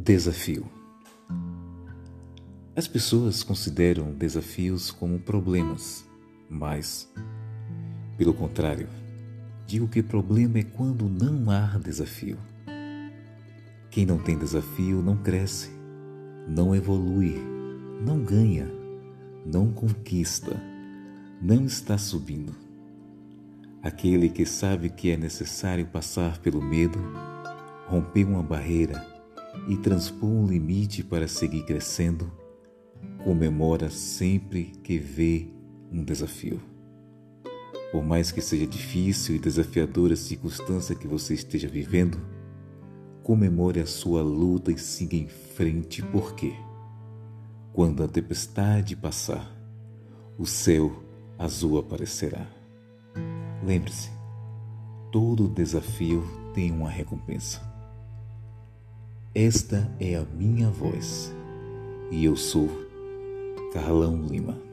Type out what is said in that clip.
Desafio. As pessoas consideram desafios como problemas, mas, pelo contrário, digo que problema é quando não há desafio. Quem não tem desafio não cresce, não evolui, não ganha, não conquista, não está subindo. Aquele que sabe que é necessário passar pelo medo, romper uma barreira e transpor um limite para seguir crescendo, comemora sempre que vê um desafio. Por mais que seja difícil e desafiadora a circunstância que você esteja vivendo, comemore a sua luta e siga em frente, porque quando a tempestade passar, o céu azul aparecerá. Lembre-se, todo desafio tem uma recompensa. Esta é a minha voz e eu sou Carlão Lima.